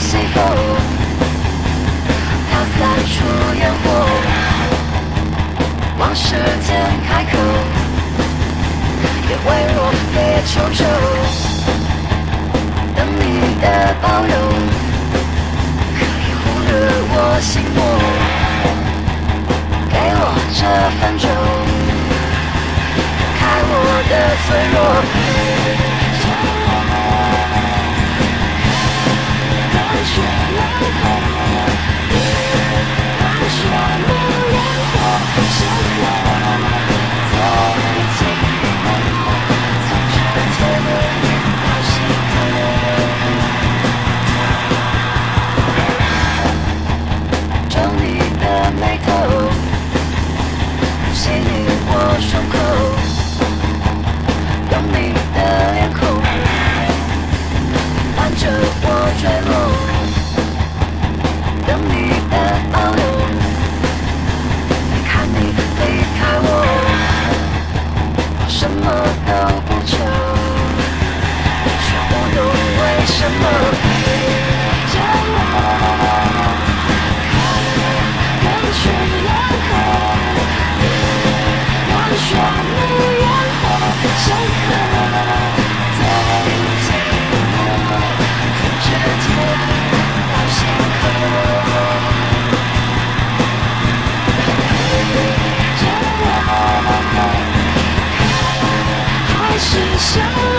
西风，它散出烟火。往事渐开口，别为我别求求，等你的抱拥，可以忽略我心魔。给我这分钟，看我的脆弱。Russian 是笑